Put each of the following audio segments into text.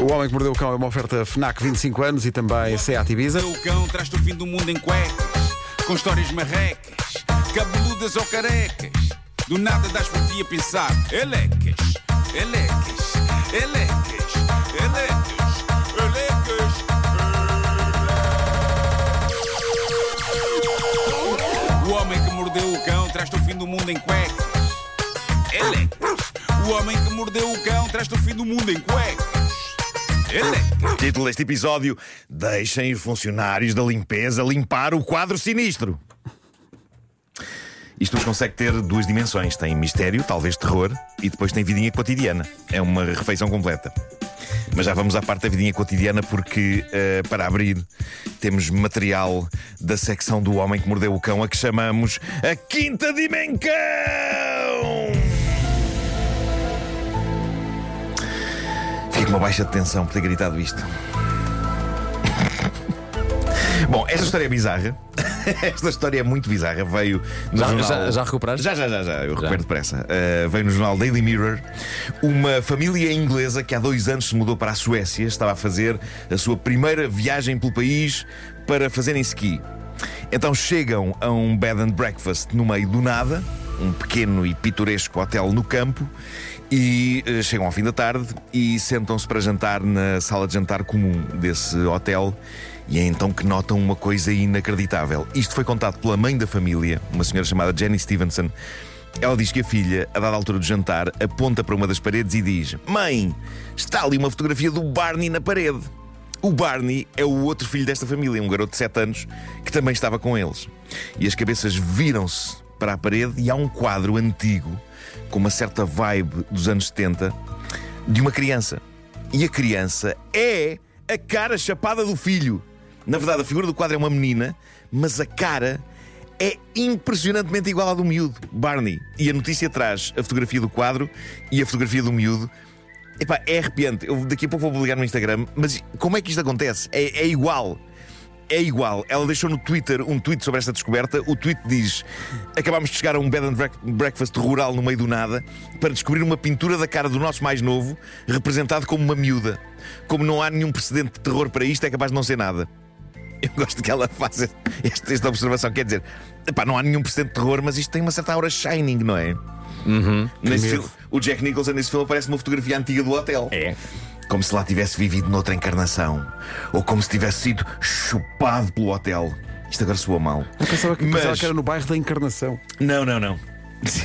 O Homem que Mordeu o Cão é uma oferta FNAC 25 anos e também Seat Ibiza. O cão traz-te o fim do mundo em cuecas, com histórias marrecas, cabeludas ou carecas. Do nada das por ti a pensar, elecas, elecas, elecas, elecas, elecas. O homem que mordeu o cão traz-te o fim do mundo em cuecas. Elecas. O homem que mordeu o cão traz-te o fim do mundo em cuecas. Título deste episódio: Deixem os funcionários da limpeza limpar o quadro sinistro. Isto consegue ter duas dimensões: tem mistério, talvez terror, e depois tem vidinha cotidiana. É uma refeição completa. Mas já vamos à parte da vidinha cotidiana, porque eh, para abrir temos material da secção do Homem que Mordeu o Cão, a que chamamos a Quinta Dimensão! Uma baixa de tensão por ter gritado isto. Bom, esta história é bizarra. esta história é muito bizarra. Veio no Já- jornal... já- já recuperaste? Já, já, já, já. Eu recupero depressa. Uh, veio no jornal Daily Mirror uma família inglesa que há dois anos se mudou para a Suécia. Estava a fazer a sua primeira viagem pelo país para fazerem ski. Então chegam a um bed and breakfast no meio do nada, um pequeno e pitoresco hotel no campo, e eh, chegam ao fim da tarde e sentam-se para jantar na sala de jantar comum desse hotel. E é então que notam uma coisa inacreditável. Isto foi contado pela mãe da família, uma senhora chamada Jenny Stevenson. Ela diz que a filha, a dada altura do jantar, aponta para uma das paredes e diz: Mãe, está ali uma fotografia do Barney na parede. O Barney é o outro filho desta família, um garoto de 7 anos, que também estava com eles. E as cabeças viram-se para a parede e há um quadro antigo, com uma certa vibe dos anos 70, de uma criança. E a criança é a cara chapada do filho. Na verdade, a figura do quadro é uma menina, mas a cara é impressionantemente igual à do miúdo, Barney. E a notícia traz a fotografia do quadro e a fotografia do miúdo. Epá, é arrepiante. Eu daqui a pouco vou publicar no Instagram, mas como é que isto acontece? É, é igual. É igual. Ela deixou no Twitter um tweet sobre esta descoberta. O tweet diz: Acabámos de chegar a um bed and breakfast rural no meio do nada para descobrir uma pintura da cara do nosso mais novo, representado como uma miúda. Como não há nenhum precedente de terror para isto, é capaz de não ser nada. Eu gosto que ela faça este- esta observação. Quer dizer, epá, não há nenhum precedente de terror, mas isto tem uma certa aura shining, não é? Medo. filme, o Jack Nicholson nesse filme aparece numa fotografia antiga do hotel. É. Como se lá tivesse vivido noutra encarnação. Ou como se tivesse sido chupado pelo hotel. Isto agora soa mal. Eu pensava que, Mas- pensava que era no bairro da Encarnação. Não, não, não.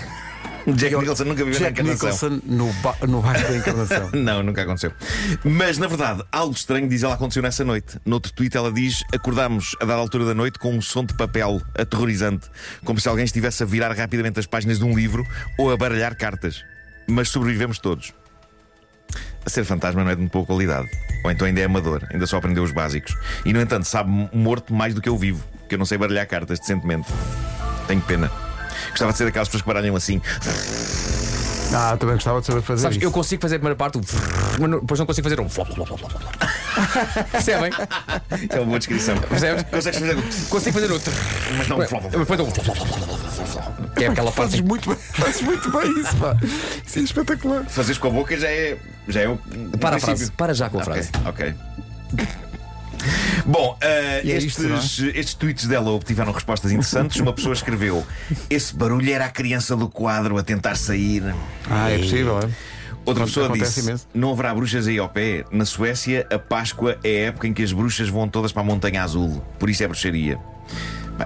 Jack Nicholson nunca viveu na Jack encarnação. Nicholson no, ba- no bairro da Encarnação. Não, nunca aconteceu. Mas, na verdade, algo estranho, diz ela, aconteceu nessa noite. Noutro tweet, ela diz: Acordámos a dada altura da noite com um som de papel aterrorizante, como se alguém estivesse a virar rapidamente as páginas de um livro ou a baralhar cartas. Mas sobrevivemos todos. A ser fantasma não é de muito boa qualidade. Ou então ainda é amador, ainda só aprendeu os básicos. E, no entanto, sabe morto mais do que eu vivo, porque eu não sei baralhar cartas decentemente. Tenho pena. Gostava de ser daquelas pessoas que baralham assim. Ah, também gostava de saber fazer Sabes, isso. eu consigo fazer a primeira parte, o mas não- depois não consigo fazer um flop, flop, flop, flop, flop. Percebem? É uma boa descrição. Percebes? Consegues fazer. Consigo fazer outro. Mas não, flop, flop. Depois um flop, flop, flop, é aquela parte. Fazes muito bem, fazes muito bem isso, pá. Isso é espetacular. Fazes com a boca já é. Já é o. Para a frase, para já com a frase. ok. Bom, E é estes, isto, estes tweets dela obtiveram respostas interessantes. Uma pessoa escreveu: Esse barulho era a criança do quadro a tentar sair. Ah, é possível, é? Outra pessoa disse: imenso. Não haverá bruxas aí ao pé. Na Suécia, a Páscoa é a época em que as bruxas vão todas para a Montanha Azul. Por isso é bruxaria.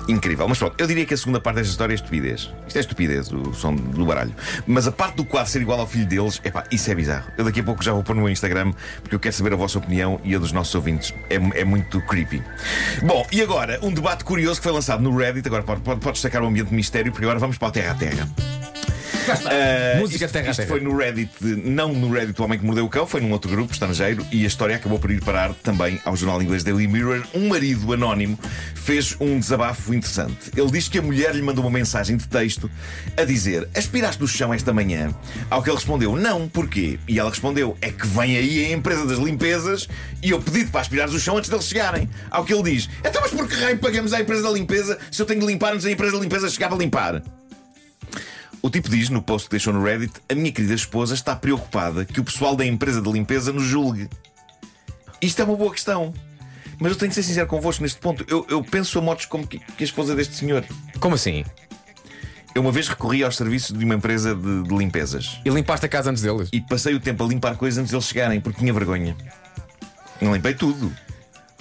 Incrível. Mas pronto, eu diria que a segunda parte desta história é estupidez. Isto é estupidez, o som do baralho. Mas a parte do quadro ser igual ao filho deles, epá, isso é bizarro. Eu daqui a pouco já vou pôr no meu Instagram porque eu quero saber a vossa opinião e a dos nossos ouvintes. É, é muito creepy. Bom, e agora, um debate curioso que foi lançado no Reddit. Agora pode, pode, pode destacar o ambiente de mistério, porque agora vamos para o Terra Terra. Uh, Música isto, terra a isto terra. foi no Reddit, não no Reddit do Homem que Mordeu o Cão, foi num outro grupo estrangeiro e a história acabou por ir parar também ao jornal inglês Daily Mirror. Um marido anónimo fez um desabafo interessante. Ele diz que a mulher lhe mandou uma mensagem de texto a dizer: Aspiraste do chão esta manhã? Ao que ele respondeu: Não, porquê? E ela respondeu: É que vem aí a empresa das limpezas e eu pedi-te para aspirares o chão antes deles chegarem. Ao que ele diz: Então, mas por que raio pagamos à empresa da limpeza se eu tenho de limpar antes da empresa da limpeza chegar a limpar? O tipo diz no post que deixou no Reddit: A minha querida esposa está preocupada que o pessoal da empresa de limpeza nos julgue. Isto é uma boa questão. Mas eu tenho que ser sincero convosco neste ponto. Eu, eu penso a modos como que, que a esposa deste senhor. Como assim? Eu uma vez recorri aos serviços de uma empresa de, de limpezas E limpaste a casa antes deles? e passei o tempo a limpar coisas antes deles chegarem porque tinha vergonha. Não limpei tudo.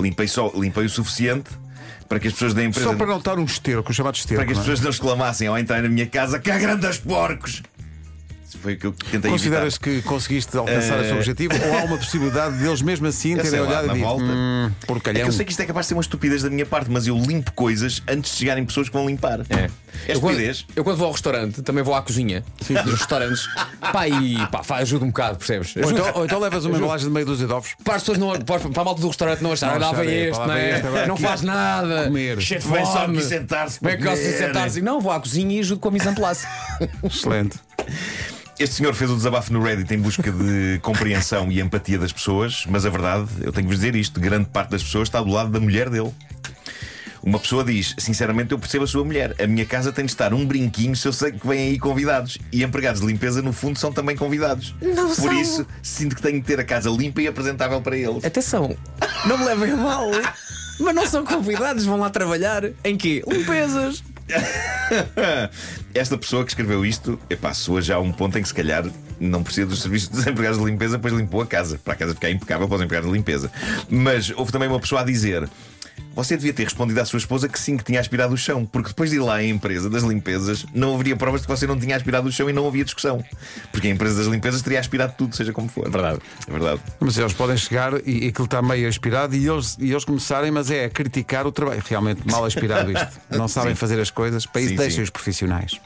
Limpei só, limpei o suficiente para que as pessoas da empresa Só para não estar um esterco, o chamado esterco. para que as é? pessoas não exclamassem ao entrar na minha casa que grandes porcos. Isso foi o que eu tentei Consideras evitar. que conseguiste alcançar o seu Eh, objetivo ou há uma possibilidade deles mesmo assim Eu terem lá, olhado na e dito volta. hum, É que eu sei que isto é capaz de ser uma estupidez da minha parte, mas eu limpo coisas antes de chegarem pessoas que vão limpar. É. É Eu quando, estupidez. eu quando vou ao restaurante também vou à cozinha dos restaurantes. Pá, e pá, faz- ajuda um bocado, percebes? Ou então, ou então levas uma embalagem de meia dúzia de ovos. Para as pessoas não, para, para a malta do restaurante não acharem, Não olha, lá vem este, lá não, é? este, não aqui faz nada. comer. Cheio de Vem só aqui sentar-se Vem cá sentar-se. Não, vou à cozinha e ajudo com a mise en place. Excelente. Este senhor fez o desabafo no Reddit em busca de compreensão e empatia das pessoas, mas a verdade, eu tenho que vos dizer isto: grande parte das pessoas está do lado da mulher dele. Uma pessoa diz: Sinceramente, eu percebo a sua mulher. A minha casa tem de estar um brinquinho se eu sei que vêm aí convidados. E empregados de limpeza, no fundo, são também convidados. Não Por são. isso, sinto que tenho que ter a casa limpa e apresentável para eles. Atenção, não me levem a mal. Mas não são convidados, vão lá trabalhar. Em quê? Limpezas. Esta pessoa que escreveu isto, epá, soa já a um ponto em que se calhar não precisa dos serviços dos empregados de limpeza, pois limpou a casa, para a casa ficar impecável para os empregados de limpeza. Mas houve também uma pessoa a dizer. Você devia ter respondido à sua esposa que sim, que tinha aspirado o chão, porque depois de ir lá à empresa das limpezas não haveria provas de que você não tinha aspirado o chão e não havia discussão. Porque a empresa das limpezas teria aspirado tudo, seja como for. Verdade. É verdade. Mas eles podem chegar e, aquilo está meio aspirado e eles, e eles começarem, mas é a criticar o trabalho. Realmente mal aspirado isto. Não sabem fazer as coisas, para isso Sim, deixem sim. os profissionais.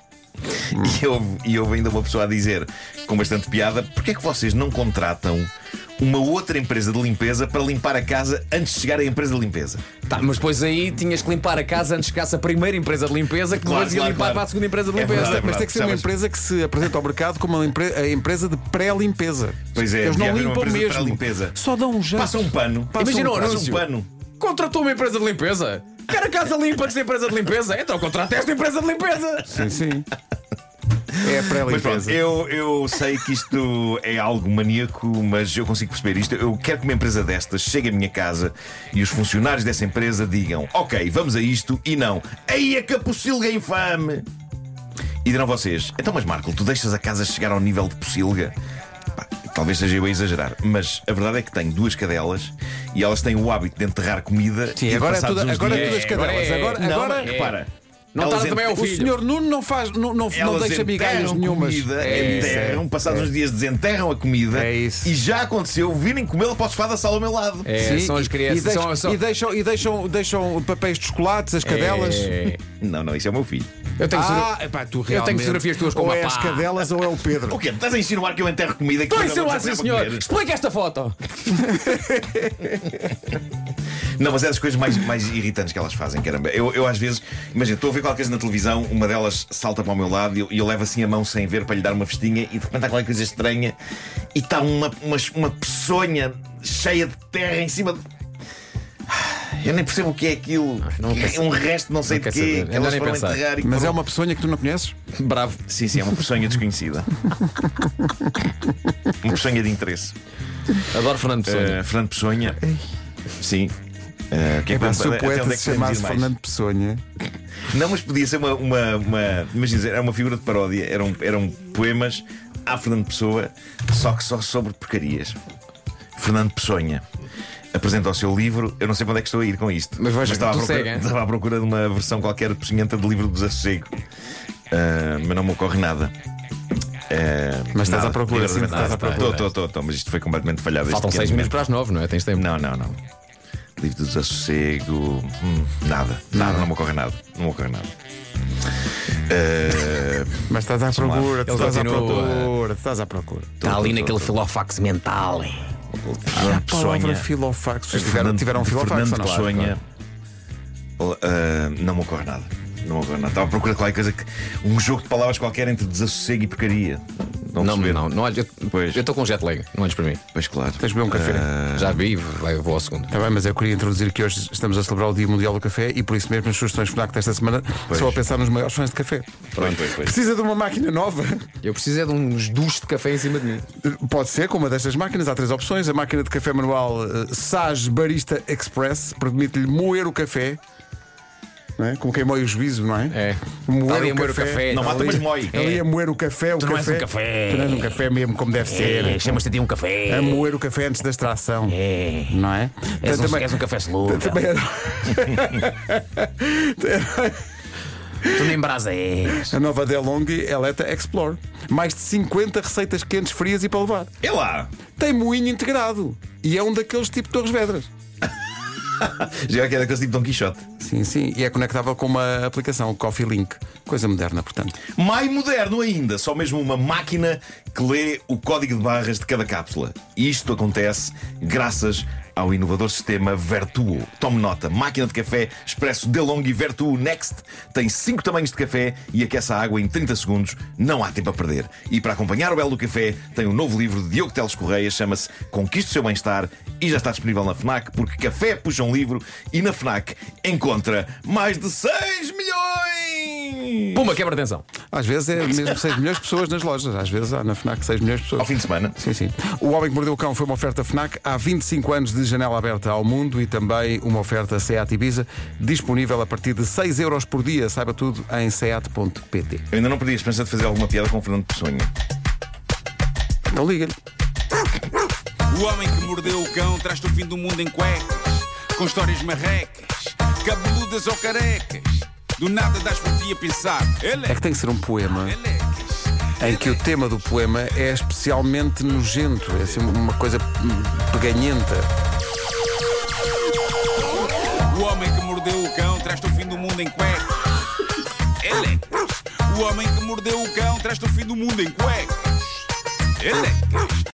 E houve, e houve ainda uma pessoa a dizer, com bastante piada, porque é que vocês não contratam uma outra empresa de limpeza para limpar a casa antes de chegar à empresa de limpeza? Tá, mas depois aí tinhas que limpar a casa antes de chegasse a primeira empresa de limpeza que Claro, depois ia claro, limpar claro. para a segunda empresa de É limpeza. verdade, Mas tem que ser uma Sabes- empresa que se apresenta ao mercado como uma a empresa de pré-limpeza. Pois é, Eles não uma limpam mesmo. Só dão um jeito. Passa um pano. Passa Imagina um o pano. Passa um pano. Contratou uma empresa de limpeza? Quer a casa limpa antes da empresa de limpeza? Então contrata esta empresa de limpeza. Sim, sim. É a Mas pronto, pré-limpeza. eu, eu sei que isto é algo maníaco, mas eu consigo perceber isto. Eu quero que uma empresa destas chegue à minha casa e os funcionários dessa empresa digam: Ok, vamos a isto e não. Aí a capocilga infame! E dirão vocês: Então, mas Marco, tu deixas a casa chegar ao nível de pocilga? Pá, Talvez seja eu a exagerar, mas a verdade é que tenho duas cadelas e elas têm o hábito de enterrar comida. Sim, e agora é tudo, agora é tudo as cadelas. agora é- Agora, Não, agora repara. Não elas está também ao o filho. senhor Nuno não faz, não, não, não deixa migalhas enterram nenhumas. comida, É isso, é. enterram, passados uns dias desenterram a comida É isso. e já aconteceu virem comê-la para o sofá da sala ao meu lado. É, Sim, são as e- crianças. E, deixam, são, são... e deixam, e deixam, deixam papéis de chocolates, as cadelas. É. Não, não, isso é o meu filho. Eu tenho Ah, epá, tu tenho realmente. fotografias tuas com ou é as cadelas ou é o Pedro. O quê? Estás a insinuar que eu enterro comida Estou a insinuar, sim, senhor. Explica esta foto. Não, mas é das coisas mais, mais irritantes que elas fazem, caramba. Eu, eu às vezes, imagina, estou a ver qualquer coisa na televisão, uma delas salta para o meu lado e eu, eu levo assim a mão sem ver para lhe dar uma festinha e de repente há qualquer coisa estranha e está uma, uma, uma peçonha cheia de terra em cima de. Eu nem percebo o que é aquilo. não quer é um resto, não sei não de quê, saber. que É elas nem foram pensar. enterrar e Mas é foram- uma peçonha que tu não conheces? Bravo. Sim, sim, é uma peçonha desconhecida. uma peçonha de interesse. Adoro Fernando Pessoa. Uh, Fernando Pessoa. Sim. Uh, o que é que Epá, se o poeta é que se chamasse mais? Fernando Pessoa. Não, mas podia ser uma. uma, uma imagina, era uma figura de paródia. Eram, eram poemas a Fernando Pessoa, só que só sobre porcarias. Fernando Pessoa apresenta o seu livro. Eu não sei para onde é que estou a ir com isto. Mas veja, estava, à procura, segue, estava à procura de uma versão qualquer peçonhenta de livro do Desassossego. Uh, mas não me ocorre nada. Uh, Mas estás nada, à procura, sim, estás à procura. Estou, estou, estou, mas isto foi completamente falhado. Faltam seis minutos momento. para as nove, não é? Tens tempo. Não, não, não. Livro do desassossego. hum, nada, nada, não me ocorre nada. Não me ocorre nada. Eh, Mas estás à procura, tu estás à procura, tu estás à procura. Está ali naquele filofax mental. hein? Fernando A palavra filofax. Tiveram, tiveram um filofax Fernando ou não? Pessoa. Eh, não me ocorre nada. Não me ocorre nada. Estava à procura de qualquer coisa que. Um jogo de palavras qualquer entre desassossego e porcaria. Não, Não, não, não olha. Pois. Eu estou com jet lag, não olhes para mim. Pois claro. Tens de beber um café. Já vi, vai, vou ao segundo. Está bem, mas eu queria introduzir que hoje estamos a celebrar o Dia Mundial do Café e por isso mesmo as sugestões FNAC desta semana são a pensar nos maiores fãs de café. Pois, pois, pois. Precisa de uma máquina nova? Eu preciso é de uns duches de café em cima de mim. Pode ser com uma destas máquinas, há três opções. A máquina de café manual eh, Sage Barista Express permite-lhe moer o café. Não é? Como quem moe o juízo, não é? É. Moer, Está ali o, a moer o café. café. Não mata, Ali- mas moe. Ali É. a moer o café, o Tu não café. és um café. Tu não és um café mesmo como deve ser. Chamas-te ti um café. A moer o café antes da extração. É. Não é? És um, Também- és um café solúvel. também era- Tu nem brasa és. A nova DeLonghi Eleta Explore. Mais de 50 receitas quentes, frias e para levar. É lá! Tem moinho integrado. E é um daqueles tipo Torres Vedras. Já que é daqueles tipo Dom Quixote. Sim, sim. E é conectável com uma aplicação, Coffee Link. Coisa moderna, portanto. Mais moderno ainda, só mesmo uma máquina que lê o código de barras de cada cápsula. E isto acontece graças ao inovador sistema Vertuo. Tome nota, máquina de café Expresso DeLonghi Vertuo Next tem 5 tamanhos de café e aquece a água em 30 segundos. Não há tempo a perder. E para acompanhar o belo do café, tem um novo livro de Diogo Teles Correia, chama-se Conquiste o seu bem-estar e já está disponível na FNAC, porque café puxa um livro e na FNAC encontra mais de 6 milhões! Puma, quebra atenção. Às vezes é mesmo 6 milhões de pessoas nas lojas. Às vezes há na FNAC 6 milhões de pessoas. Ao fim de semana. Sim, sim. O Homem que Mordeu o Cão foi uma oferta FNAC há 25 anos de janela aberta ao mundo e também uma oferta SEAT Ibiza, disponível a partir de 6 euros por dia. Saiba tudo em seat.pt. Eu ainda não perdi a esperança de fazer alguma piada com o Fernando Pessoa. Então liga-lhe. O homem que mordeu o cão traz-te o fim do mundo em cuecas, com histórias marrecas, cabeludas ou carecas. Do nada das por ti a pensar. Ele É que tem que ser um poema em que o tema do poema é especialmente nojento, é assim uma coisa peganhenta. O homem que mordeu o cão traz-te o fim do mundo em cuecas. Elecas. O homem que mordeu o cão traz-te o fim do mundo em cuecas. Elecas.